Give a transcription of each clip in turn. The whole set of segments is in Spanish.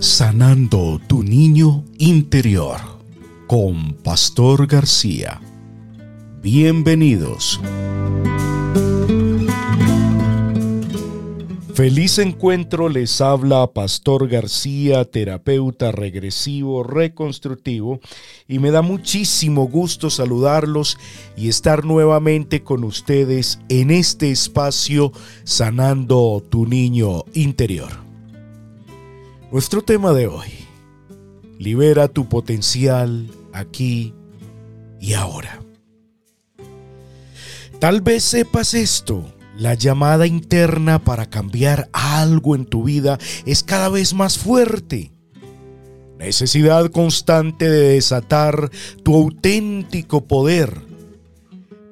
Sanando tu niño interior con Pastor García. Bienvenidos. Feliz encuentro les habla Pastor García, terapeuta regresivo reconstructivo, y me da muchísimo gusto saludarlos y estar nuevamente con ustedes en este espacio sanando tu niño interior. Nuestro tema de hoy, libera tu potencial aquí y ahora. Tal vez sepas esto, la llamada interna para cambiar algo en tu vida es cada vez más fuerte. Necesidad constante de desatar tu auténtico poder.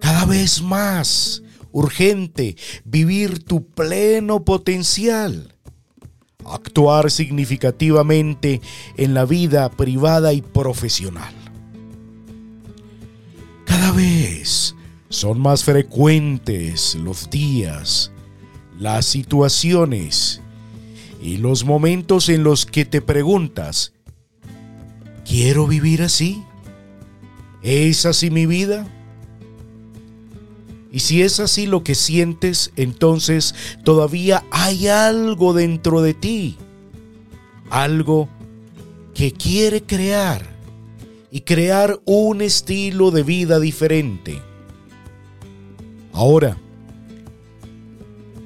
Cada vez más urgente vivir tu pleno potencial actuar significativamente en la vida privada y profesional. Cada vez son más frecuentes los días, las situaciones y los momentos en los que te preguntas, ¿quiero vivir así? ¿Es así mi vida? Y si es así lo que sientes, entonces todavía hay algo dentro de ti, algo que quiere crear y crear un estilo de vida diferente. Ahora,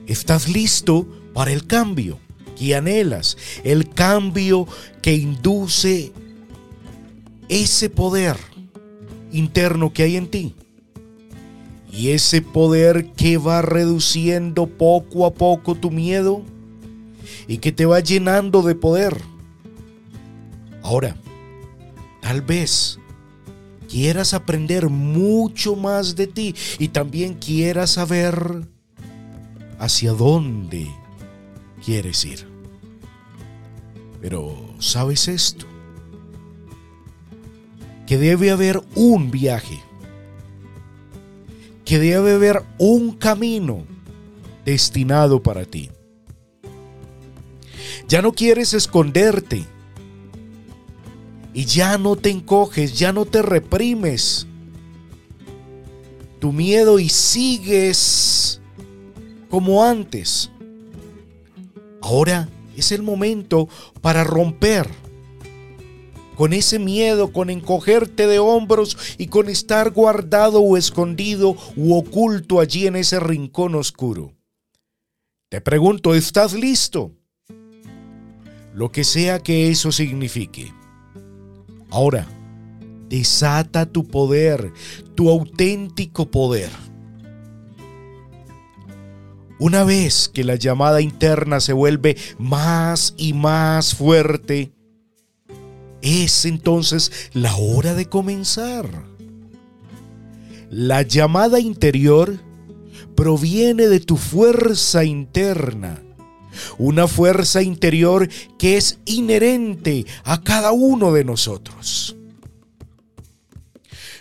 ¿estás listo para el cambio que anhelas? El cambio que induce ese poder interno que hay en ti. Y ese poder que va reduciendo poco a poco tu miedo y que te va llenando de poder. Ahora, tal vez quieras aprender mucho más de ti y también quieras saber hacia dónde quieres ir. Pero, ¿sabes esto? Que debe haber un viaje debe haber un camino destinado para ti. Ya no quieres esconderte y ya no te encoges, ya no te reprimes tu miedo y sigues como antes. Ahora es el momento para romper con ese miedo, con encogerte de hombros y con estar guardado o escondido u oculto allí en ese rincón oscuro. Te pregunto, ¿estás listo? Lo que sea que eso signifique. Ahora, desata tu poder, tu auténtico poder. Una vez que la llamada interna se vuelve más y más fuerte, es entonces la hora de comenzar. La llamada interior proviene de tu fuerza interna, una fuerza interior que es inherente a cada uno de nosotros.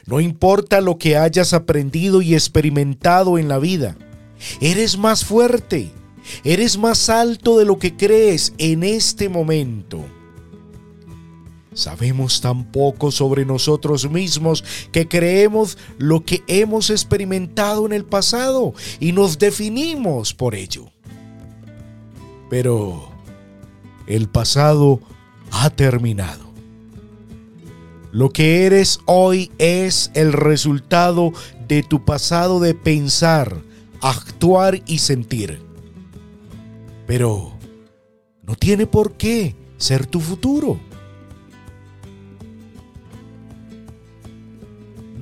No importa lo que hayas aprendido y experimentado en la vida, eres más fuerte, eres más alto de lo que crees en este momento. Sabemos tan poco sobre nosotros mismos que creemos lo que hemos experimentado en el pasado y nos definimos por ello. Pero el pasado ha terminado. Lo que eres hoy es el resultado de tu pasado de pensar, actuar y sentir. Pero no tiene por qué ser tu futuro.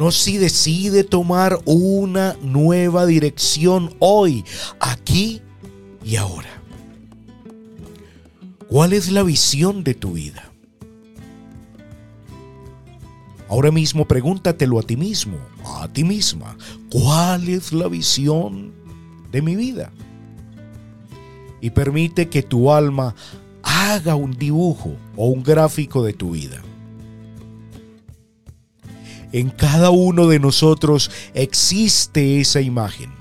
No si decide tomar una nueva dirección hoy, aquí y ahora. ¿Cuál es la visión de tu vida? Ahora mismo pregúntatelo a ti mismo, a ti misma. ¿Cuál es la visión de mi vida? Y permite que tu alma haga un dibujo o un gráfico de tu vida. En cada uno de nosotros existe esa imagen.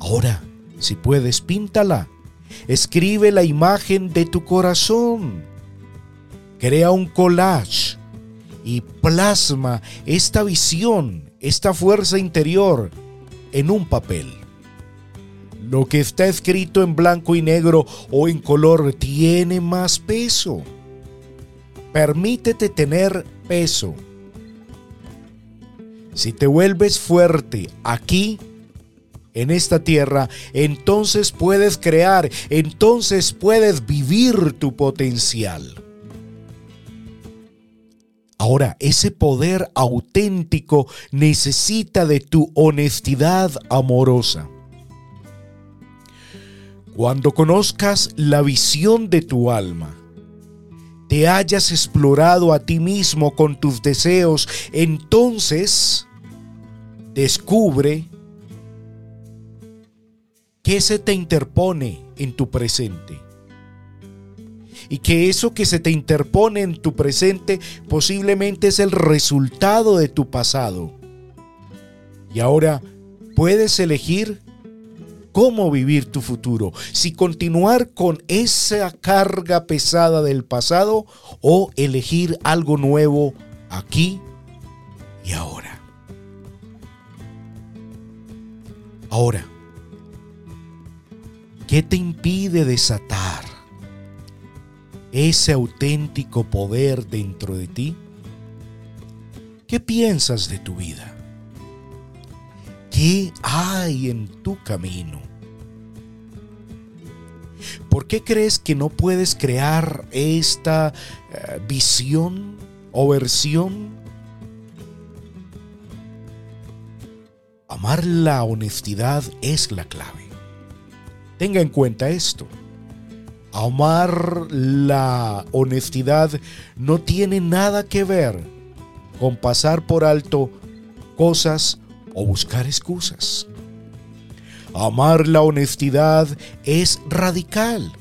Ahora, si puedes, píntala Escribe la imagen de tu corazón. Crea un collage y plasma esta visión, esta fuerza interior en un papel. Lo que está escrito en blanco y negro o en color tiene más peso. Permítete tener peso. Si te vuelves fuerte aquí, en esta tierra, entonces puedes crear, entonces puedes vivir tu potencial. Ahora, ese poder auténtico necesita de tu honestidad amorosa. Cuando conozcas la visión de tu alma, te hayas explorado a ti mismo con tus deseos, entonces descubre qué se te interpone en tu presente. Y que eso que se te interpone en tu presente posiblemente es el resultado de tu pasado. Y ahora puedes elegir cómo vivir tu futuro, si continuar con esa carga pesada del pasado o elegir algo nuevo aquí y ahora. Ahora, ¿qué te impide desatar ese auténtico poder dentro de ti? ¿Qué piensas de tu vida? ¿Qué hay en tu camino? ¿Por qué crees que no puedes crear esta eh, visión o versión? Amar la honestidad es la clave. Tenga en cuenta esto. Amar la honestidad no tiene nada que ver con pasar por alto cosas o buscar excusas. Amar la honestidad es radical,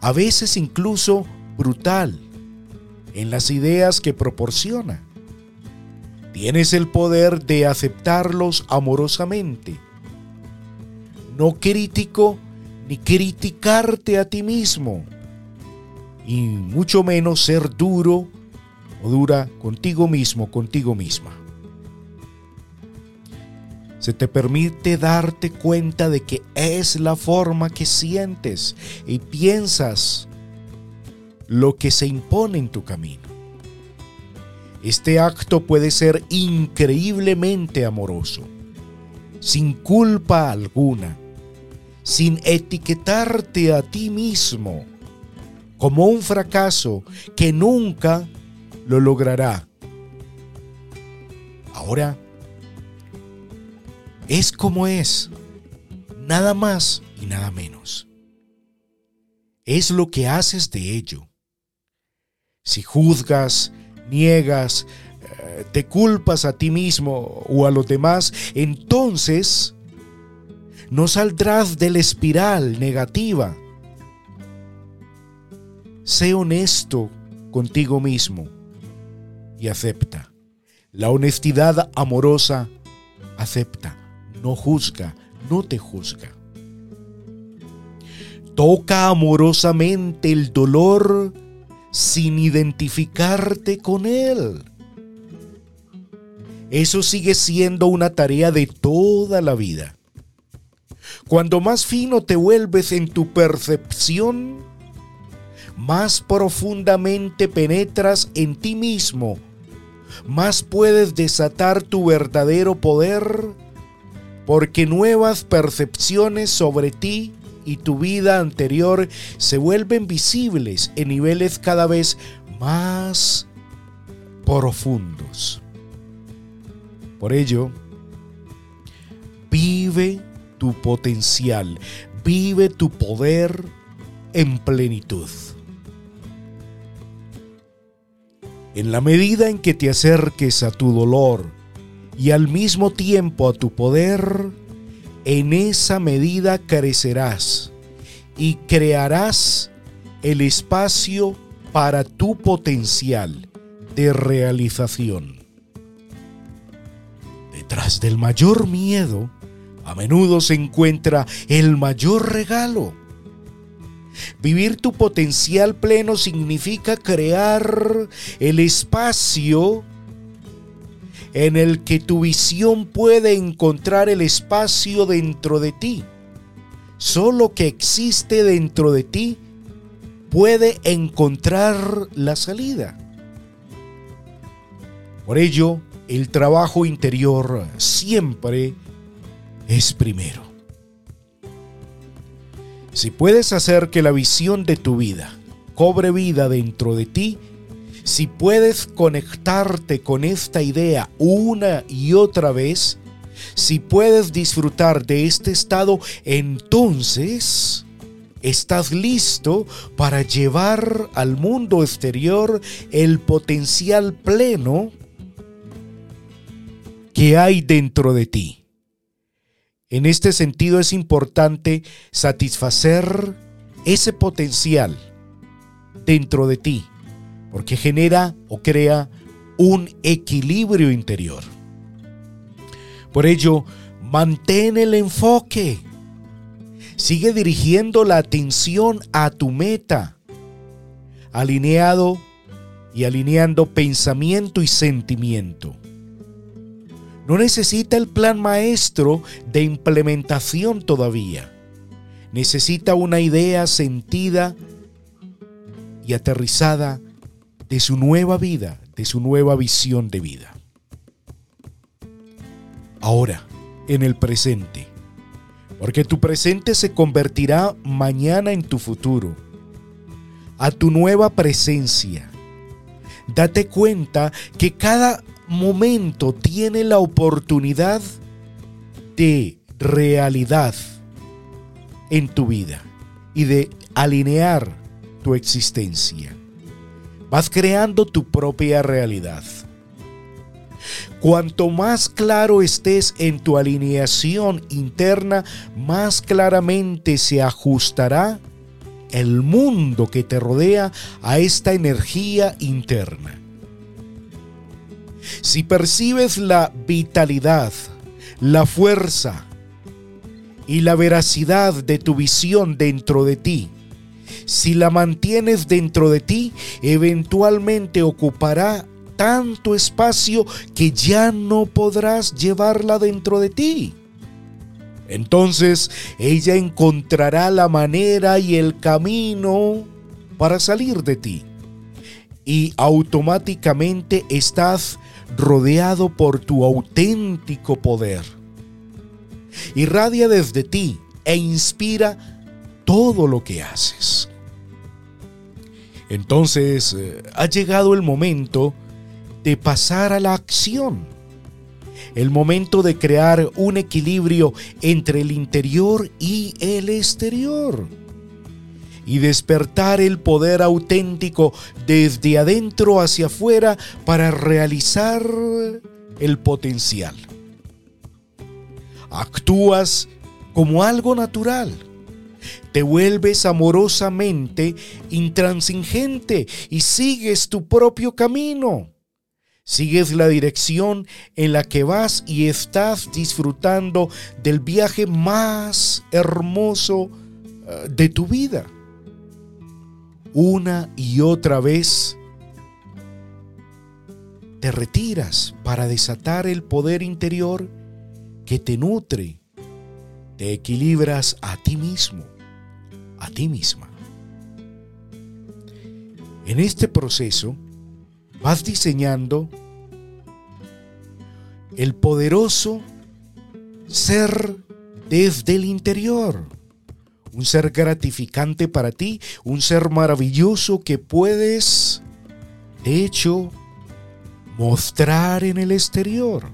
a veces incluso brutal, en las ideas que proporciona. Tienes el poder de aceptarlos amorosamente. No crítico ni criticarte a ti mismo. Y mucho menos ser duro o dura contigo mismo, contigo misma se te permite darte cuenta de que es la forma que sientes y piensas lo que se impone en tu camino. Este acto puede ser increíblemente amoroso, sin culpa alguna, sin etiquetarte a ti mismo como un fracaso que nunca lo logrará. Ahora, es como es, nada más y nada menos. Es lo que haces de ello. Si juzgas, niegas, eh, te culpas a ti mismo o a los demás, entonces no saldrás de la espiral negativa. Sé honesto contigo mismo y acepta. La honestidad amorosa acepta no juzga, no te juzga. Toca amorosamente el dolor sin identificarte con él. Eso sigue siendo una tarea de toda la vida. Cuando más fino te vuelves en tu percepción, más profundamente penetras en ti mismo, más puedes desatar tu verdadero poder porque nuevas percepciones sobre ti y tu vida anterior se vuelven visibles en niveles cada vez más profundos. Por ello, vive tu potencial, vive tu poder en plenitud. En la medida en que te acerques a tu dolor, y al mismo tiempo a tu poder, en esa medida crecerás y crearás el espacio para tu potencial de realización. Detrás del mayor miedo, a menudo se encuentra el mayor regalo. Vivir tu potencial pleno significa crear el espacio en el que tu visión puede encontrar el espacio dentro de ti. Solo que existe dentro de ti puede encontrar la salida. Por ello, el trabajo interior siempre es primero. Si puedes hacer que la visión de tu vida cobre vida dentro de ti, si puedes conectarte con esta idea una y otra vez, si puedes disfrutar de este estado, entonces estás listo para llevar al mundo exterior el potencial pleno que hay dentro de ti. En este sentido es importante satisfacer ese potencial dentro de ti, porque genera o crea un equilibrio interior. Por ello, mantén el enfoque. Sigue dirigiendo la atención a tu meta, alineado y alineando pensamiento y sentimiento. No necesita el plan maestro de implementación todavía. Necesita una idea sentida y aterrizada de su nueva vida, de su nueva visión de vida ahora, en el presente. Porque tu presente se convertirá mañana en tu futuro, a tu nueva presencia. Date cuenta que cada momento tiene la oportunidad de realidad en tu vida y de alinear tu existencia. Vas creando tu propia realidad. Cuanto más claro estés en tu alineación interna, más claramente se ajustará el mundo que te rodea a esta energía interna. Si percibes la vitalidad, la fuerza y la veracidad de tu visión dentro de ti, si la mantienes dentro de ti, eventualmente ocupará tanto espacio que ya no podrás llevarla dentro de ti. Entonces ella encontrará la manera y el camino para salir de ti. Y automáticamente estás rodeado por tu auténtico poder. Irradia desde ti e inspira todo lo que haces. Entonces eh, ha llegado el momento de pasar a la acción. El momento de crear un equilibrio entre el interior y el exterior. Y despertar el poder auténtico desde adentro hacia afuera para realizar el potencial. Actúas como algo natural. Te vuelves amorosamente intransigente y sigues tu propio camino Sigues la dirección en la que vas y estás disfrutando del viaje más hermoso eh, de tu vida. Una y otra vez te retiras para desatar el poder interior que te nutre. Te equilibras a ti mismo, a ti misma. En este proceso, vas diseñando el poderoso ser desde el interior. Un ser gratificante para ti, un ser maravilloso que puedes, de hecho, mostrar en el exterior.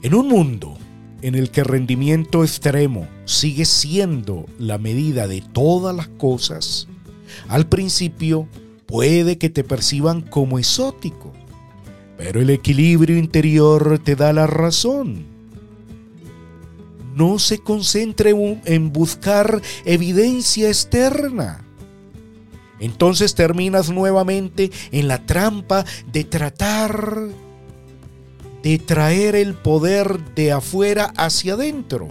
En un mundo en el que rendimiento extremo sigue siendo la medida de todas las cosas, al principio puede que te perciban como exótico, pero el equilibrio interior te da la razón. No se concentre en buscar evidencia externa. Entonces terminas nuevamente en la trampa de tratar traer el poder de afuera hacia adentro.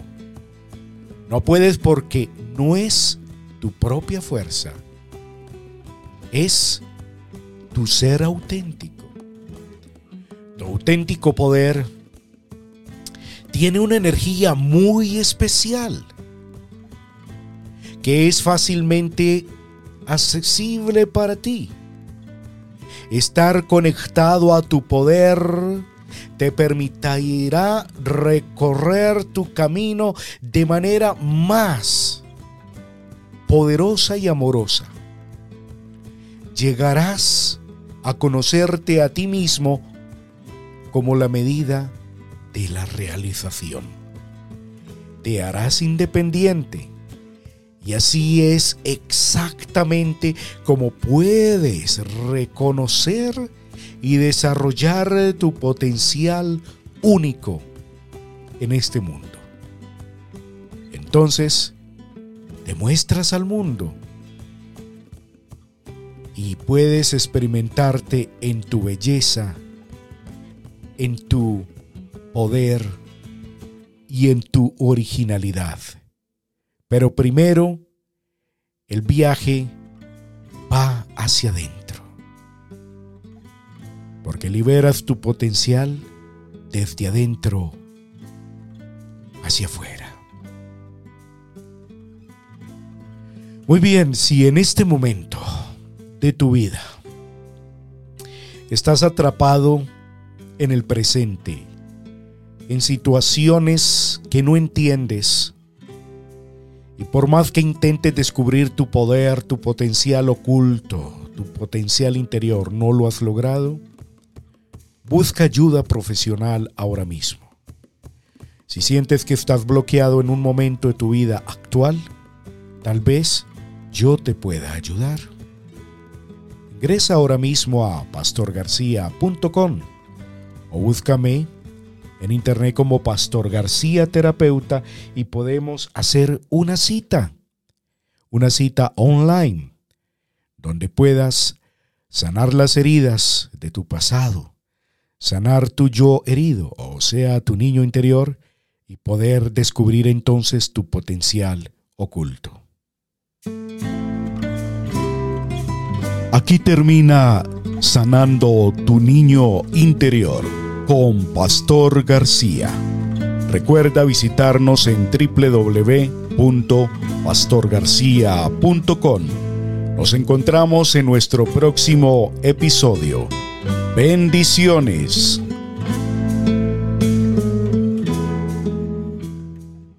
No puedes porque no es tu propia fuerza, es tu ser auténtico. Tu auténtico poder tiene una energía muy especial que es fácilmente accesible para ti. Estar conectado a tu poder te permitirá recorrer tu camino de manera más poderosa y amorosa. Llegarás a conocerte a ti mismo como la medida de la realización. Te harás independiente y así es exactamente como puedes reconocer y desarrollar tu potencial único en este mundo. Entonces, demuestras al mundo y puedes experimentarte en tu belleza, en tu poder y en tu originalidad. Pero primero, el viaje va hacia adentro. Porque liberas tu potencial desde adentro hacia afuera. Muy bien, si en este momento de tu vida estás atrapado en el presente, en situaciones que no entiendes, y por más que intentes descubrir tu poder, tu potencial oculto, tu potencial interior, no lo has logrado, busca ayuda profesional ahora mismo. Si sientes que estás bloqueado en un momento de tu vida actual, tal vez yo te pueda ayudar. Ingresa ahora mismo a pastorgarcia.com o búscame en internet como Pastor García Terapeuta y podemos hacer una cita, una cita online, donde puedas sanar las heridas de tu pasado, sanar tu yo herido, o sea, tu niño interior, y poder descubrir entonces tu potencial oculto. Aquí termina sanando tu niño interior con Pastor García. Recuerda visitarnos en www.pastorgarcia.com. Nos encontramos en nuestro próximo episodio. Bendiciones.